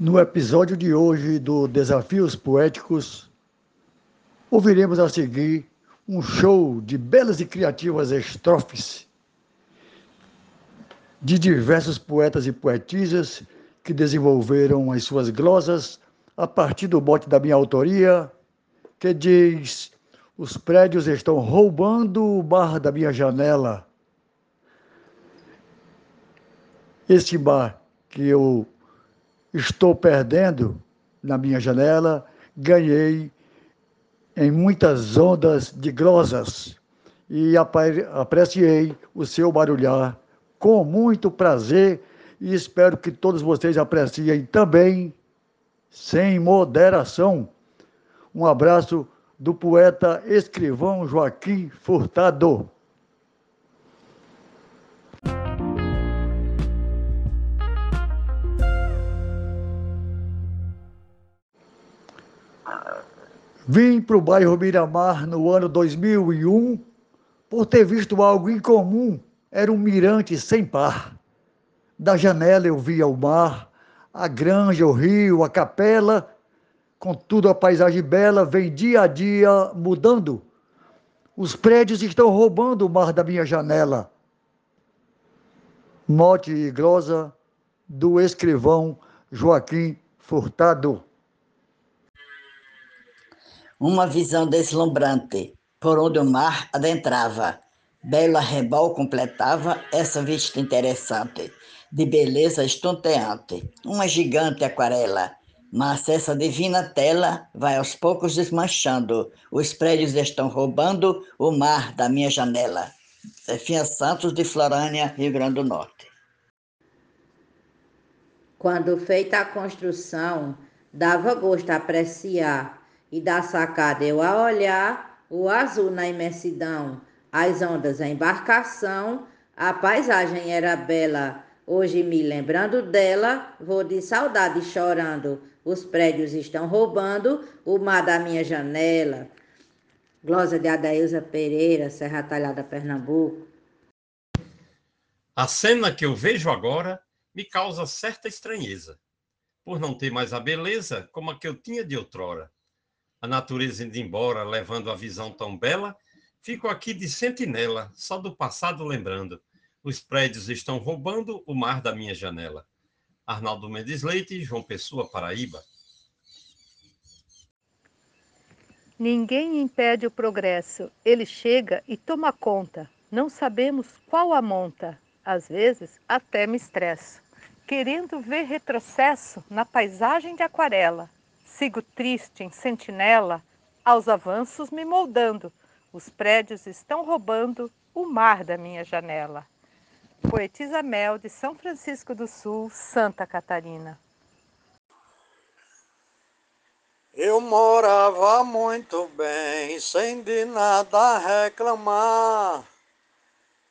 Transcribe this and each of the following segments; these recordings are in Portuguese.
No episódio de hoje do Desafios Poéticos, ouviremos a seguir um show de belas e criativas estrofes de diversos poetas e poetisas que desenvolveram as suas glosas a partir do bote da minha autoria, que diz: Os prédios estão roubando o bar da minha janela. Este bar que eu estou perdendo na minha janela, ganhei em muitas ondas de glosas e apreciei o seu barulhar com muito prazer e espero que todos vocês apreciem também, sem moderação. Um abraço do poeta escrivão Joaquim Furtado. Vim para o bairro Miramar no ano 2001 por ter visto algo incomum. Era um mirante sem par. Da janela eu via o mar, a granja, o rio, a capela. Contudo, a paisagem bela vem dia a dia mudando. Os prédios estão roubando o mar da minha janela. Mote e glosa do escrivão Joaquim Furtado uma visão deslumbrante, por onde o mar adentrava. Belo arrebol completava essa vista interessante, de beleza estonteante, uma gigante aquarela. Mas essa divina tela vai aos poucos desmanchando, os prédios estão roubando o mar da minha janela. Zefinha Santos, de Florânia, Rio Grande do Norte. Quando feita a construção, dava gosto apreciar e da sacada eu a olhar, o azul na imensidão, as ondas a embarcação, a paisagem era bela. Hoje, me lembrando dela, vou de saudade chorando. Os prédios estão roubando o mar da minha janela. Glosa de Adailza Pereira, Serra Talhada, Pernambuco. A cena que eu vejo agora me causa certa estranheza, por não ter mais a beleza como a que eu tinha de outrora a natureza indo embora, levando a visão tão bela, fico aqui de sentinela, só do passado lembrando. Os prédios estão roubando o mar da minha janela. Arnaldo Mendes Leite, João Pessoa, Paraíba. Ninguém impede o progresso. Ele chega e toma conta. Não sabemos qual a monta. Às vezes até me estresso. Querendo ver retrocesso na paisagem de aquarela. Sigo triste em sentinela, aos avanços me moldando. Os prédios estão roubando o mar da minha janela. Poetisa Mel, de São Francisco do Sul, Santa Catarina. Eu morava muito bem, sem de nada reclamar.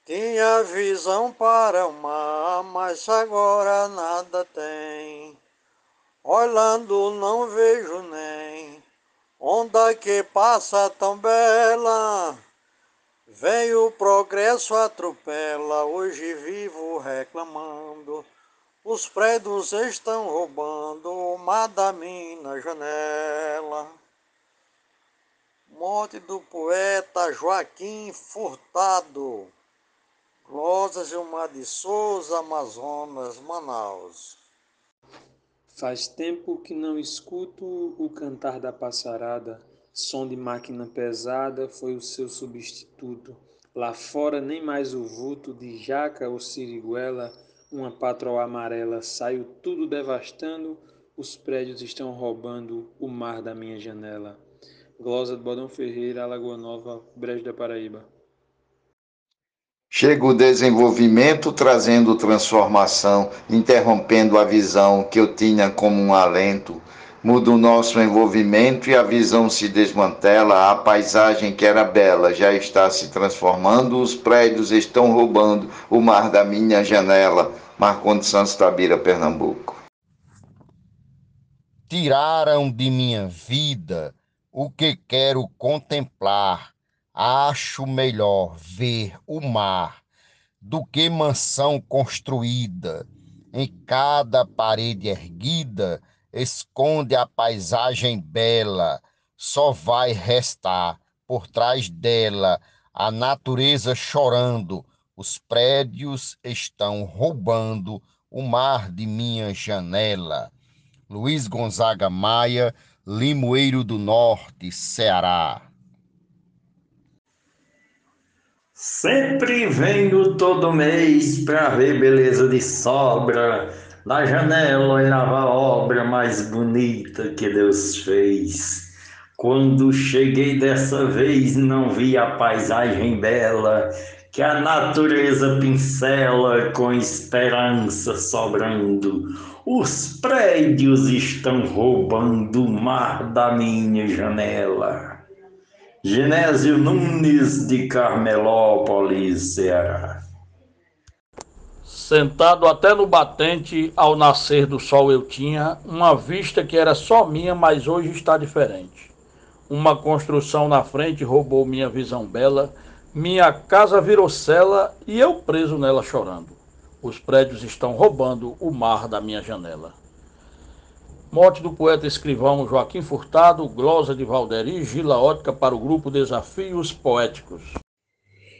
Tinha visão para o mar, mas agora nada tem. Olhando não vejo nem onda que passa tão bela. Vem o progresso atropela, hoje vivo reclamando. Os prédios estão roubando o mar da minha janela. Morte do poeta Joaquim Furtado. Glosas Gilmar de Souza, Amazonas, Manaus. Faz tempo que não escuto o cantar da passarada, som de máquina pesada foi o seu substituto. Lá fora nem mais o vulto de jaca ou siriguela, uma patroa amarela saiu tudo devastando, os prédios estão roubando o mar da minha janela. Glosa do Bodão Ferreira, Alagoa Nova, Brejo da Paraíba. Chega o desenvolvimento trazendo transformação, interrompendo a visão que eu tinha como um alento. Muda o nosso envolvimento e a visão se desmantela. A paisagem que era bela já está se transformando. Os prédios estão roubando o mar da minha janela. Marcondes Santos Tabira, Pernambuco. Tiraram de minha vida o que quero contemplar Acho melhor ver o mar do que mansão construída, em cada parede erguida, esconde a paisagem bela, só vai restar por trás dela a natureza chorando, os prédios estão roubando o mar de minha janela. Luiz Gonzaga Maia, Limoeiro do Norte, Ceará. Sempre venho todo mês para ver beleza de sobra. Na janela olhava a obra mais bonita que Deus fez. Quando cheguei dessa vez, não vi a paisagem bela que a natureza pincela com esperança sobrando. Os prédios estão roubando o mar da minha janela. Genésio Nunes de Carmelópolis, Ceará. Sentado até no batente, ao nascer do sol eu tinha uma vista que era só minha, mas hoje está diferente. Uma construção na frente roubou minha visão bela, minha casa virou cela e eu preso nela chorando. Os prédios estão roubando o mar da minha janela. Morte do poeta escrivão Joaquim Furtado, glosa de Valderi, Gila Ótica para o grupo Desafios Poéticos.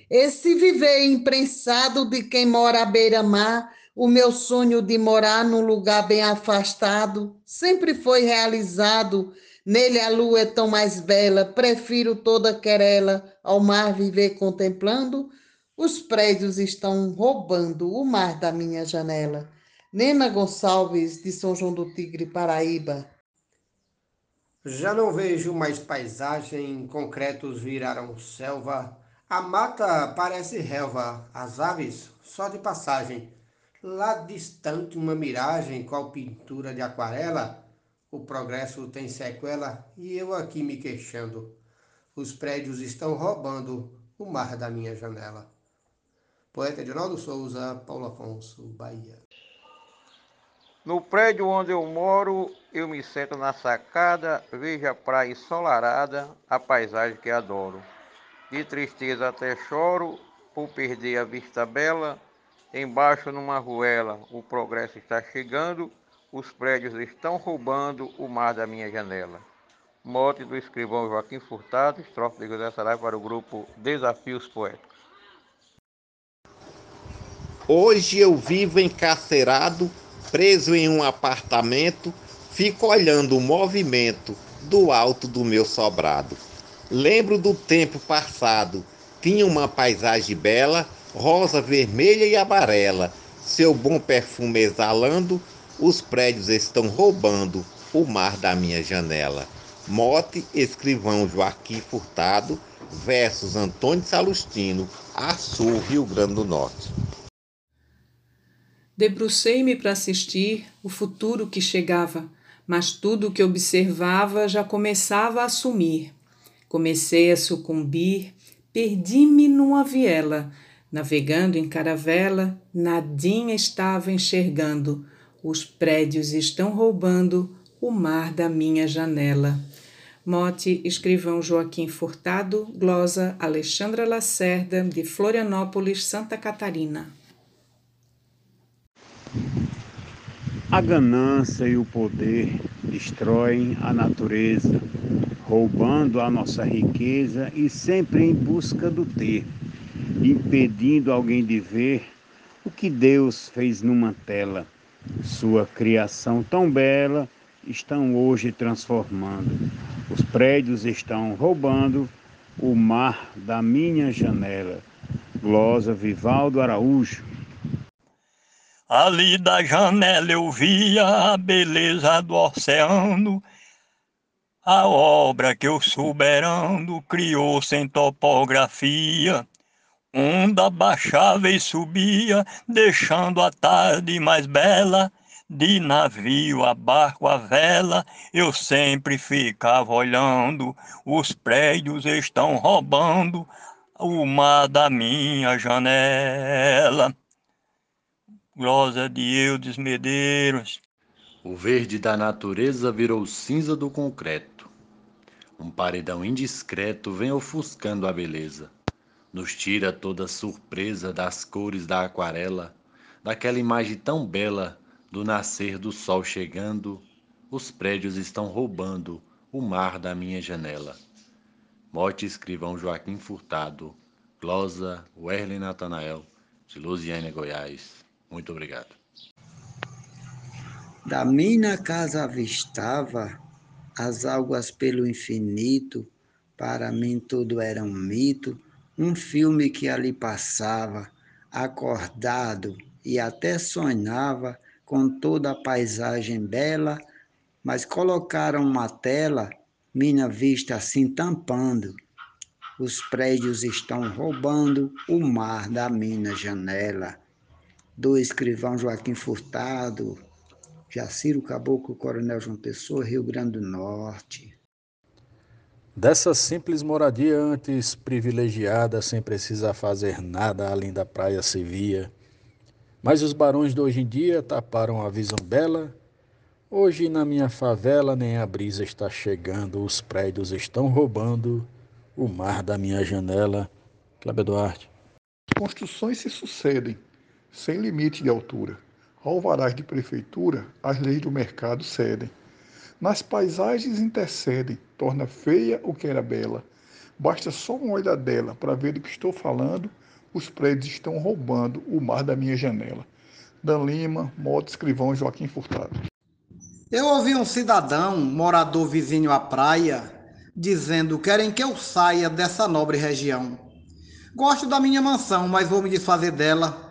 Esse viver imprensado de quem mora à beira-mar, o meu sonho de morar num lugar bem afastado, sempre foi realizado. Nele a lua é tão mais bela, prefiro toda querela ao mar viver contemplando. Os prédios estão roubando o mar da minha janela. Nena Gonçalves, de São João do Tigre, Paraíba. Já não vejo mais paisagem, concretos viraram selva. A mata parece relva, as aves só de passagem. Lá distante uma miragem, qual pintura de aquarela. O progresso tem sequela e eu aqui me queixando. Os prédios estão roubando o mar da minha janela. Poeta Edinaldo Souza, Paulo Afonso, Bahia. No prédio onde eu moro, eu me sento na sacada, vejo a praia ensolarada, a paisagem que adoro. De tristeza até choro, por perder a vista bela. Embaixo numa ruela, o progresso está chegando, os prédios estão roubando o mar da minha janela. Morte do escrivão Joaquim Furtado, estrofe de José Sarai para o grupo Desafios Poéticos. Hoje eu vivo encarcerado preso em um apartamento, fico olhando o movimento do alto do meu sobrado. Lembro do tempo passado, tinha uma paisagem bela, rosa, vermelha e amarela, seu bom perfume exalando, os prédios estão roubando o mar da minha janela. Mote, escrivão Joaquim Furtado, versos Antônio Salustino, Açu, Rio Grande do Norte. Debrucei-me para assistir o futuro que chegava, mas tudo o que observava já começava a sumir. Comecei a sucumbir, perdi-me numa viela, navegando em caravela, nadinha estava enxergando. Os prédios estão roubando o mar da minha janela. Mote, escrivão Joaquim Furtado, glosa Alexandra Lacerda, de Florianópolis, Santa Catarina. A ganância e o poder destroem a natureza, roubando a nossa riqueza e sempre em busca do ter, impedindo alguém de ver o que Deus fez numa tela. Sua criação tão bela estão hoje transformando. Os prédios estão roubando o mar da minha janela. Glosa Vivaldo Araújo. Ali da janela eu via a beleza do oceano, a obra que o soberano criou sem topografia. Onda baixava e subia, deixando a tarde mais bela. De navio a barco a vela, eu sempre ficava olhando. Os prédios estão roubando o mar da minha janela. Glosa de Eudes Medeiros. O verde da natureza virou cinza do concreto. Um paredão indiscreto vem ofuscando a beleza. Nos tira toda a surpresa das cores da aquarela, daquela imagem tão bela do nascer do sol chegando, os prédios estão roubando o mar da minha janela. Mote escrivão Joaquim Furtado, Glosa Werley Natanael, de Lusiânia, Goiás. Muito obrigado. Da minha casa avistava as águas pelo infinito, para mim tudo era um mito, um filme que ali passava, acordado e até sonhava com toda a paisagem bela, mas colocaram uma tela, minha vista assim tampando. Os prédios estão roubando o mar da minha janela. Do escrivão Joaquim Furtado, Jaciro Caboclo, Coronel João Pessoa, Rio Grande do Norte. Dessa simples moradia antes privilegiada, sem precisar fazer nada além da praia se via. Mas os barões de hoje em dia taparam a visão bela. Hoje na minha favela nem a brisa está chegando, os prédios estão roubando o mar da minha janela. Cláudio Duarte. Construções se sucedem, sem limite de altura alvarás de prefeitura, as leis do mercado cedem. Nas paisagens intercedem, torna feia o que era bela. Basta só uma olhadela para ver do que estou falando, os prédios estão roubando o mar da minha janela. Dan Lima, moto escrivão Joaquim Furtado. Eu ouvi um cidadão, morador vizinho à praia, dizendo: querem que eu saia dessa nobre região. Gosto da minha mansão, mas vou me desfazer dela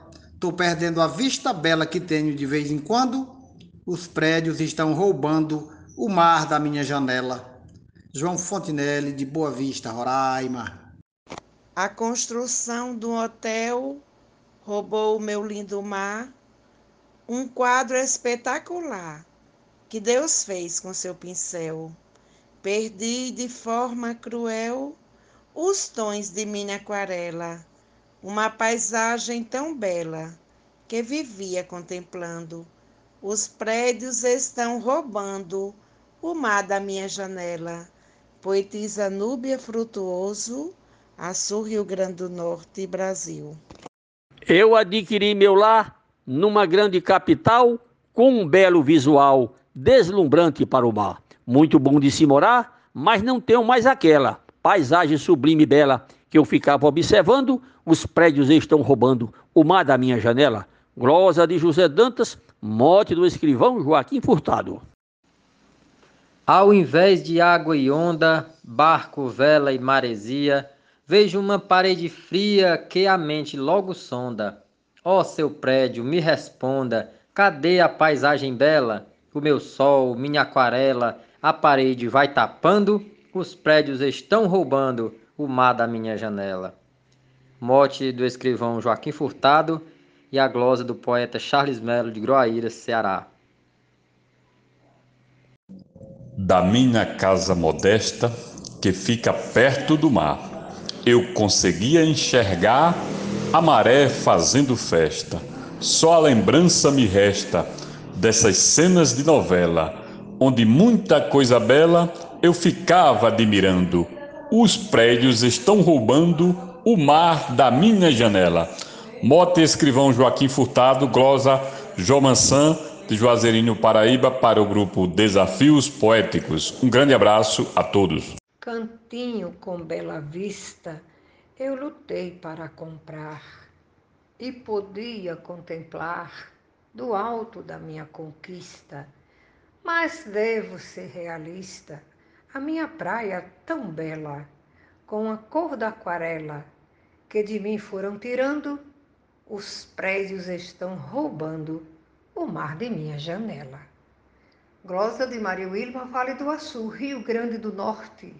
Estou perdendo a vista bela que tenho de vez em quando. Os prédios estão roubando o mar da minha janela. João Fontinelli, de Boa Vista, Roraima. A construção do hotel roubou o meu lindo mar. Um quadro espetacular que Deus fez com seu pincel. Perdi de forma cruel os tons de minha aquarela uma paisagem tão bela que vivia contemplando. Os prédios estão roubando o mar da minha janela. Poetisa Núbia Frutuoso, Açu, Rio Grande do Norte, Brasil. Eu adquiri meu lar numa grande capital com um belo visual deslumbrante para o mar. Muito bom de se morar, mas não tenho mais aquela paisagem sublime e bela que eu ficava observando, os prédios estão roubando o mar da minha janela. Glosa de José Dantas, mote do escrivão Joaquim Furtado. Ao invés de água e onda, barco, vela e maresia, vejo uma parede fria que a mente logo sonda. Ó oh, seu prédio, me responda, cadê a paisagem bela? O meu sol, minha aquarela, a parede vai tapando, os prédios estão roubando o mar da minha janela. Mote do escrivão Joaquim Furtado e a glosa do poeta Charles Melo de Groaíra, Ceará. Da minha casa modesta, que fica perto do mar, eu conseguia enxergar a maré fazendo festa. Só a lembrança me resta dessas cenas de novela, onde muita coisa bela eu ficava admirando os prédios estão roubando o mar da minha janela. Mote escrivão Joaquim Furtado, glosa Jomansan, de Juazeirinho, Paraíba, para o grupo Desafios Poéticos. Um grande abraço a todos. Cantinho com bela vista, eu lutei para comprar e podia contemplar do alto da minha conquista, mas devo ser realista a minha praia tão bela, com a cor da aquarela, que de mim foram tirando, os prédios estão roubando o mar de minha janela. Glosa de Maria Wilma, Vale do Açu, Rio Grande do Norte,